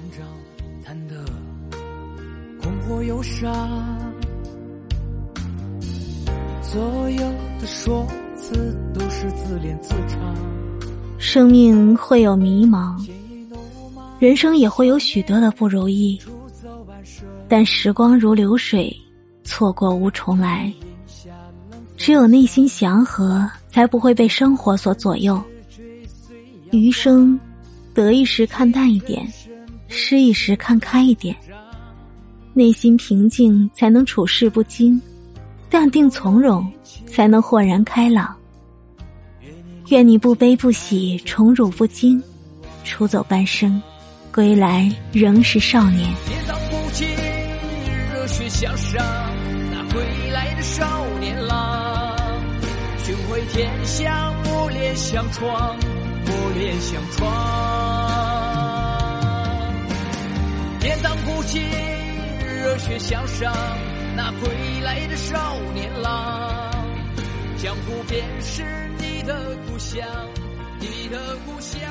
慌张，谈得困惑忧伤。所有的说辞都是自恋自嘲。生命会有迷茫，人生也会有许多的不如意，但时光如流水，错过无重来。只有内心祥和，才不会被生活所左右。余生，得意时看淡一点，失意时看开一点。内心平静，才能处事不惊；淡定从容，才能豁然开朗。愿你不悲不喜，宠辱不惊，出走半生，归来仍是少年。跌宕不惊，热血向上，那归来的少年郎，雄威天下，磨练相闯，磨练相闯。如今，热血向上，那归来的少年郎，江湖便是你的故乡，你的故乡。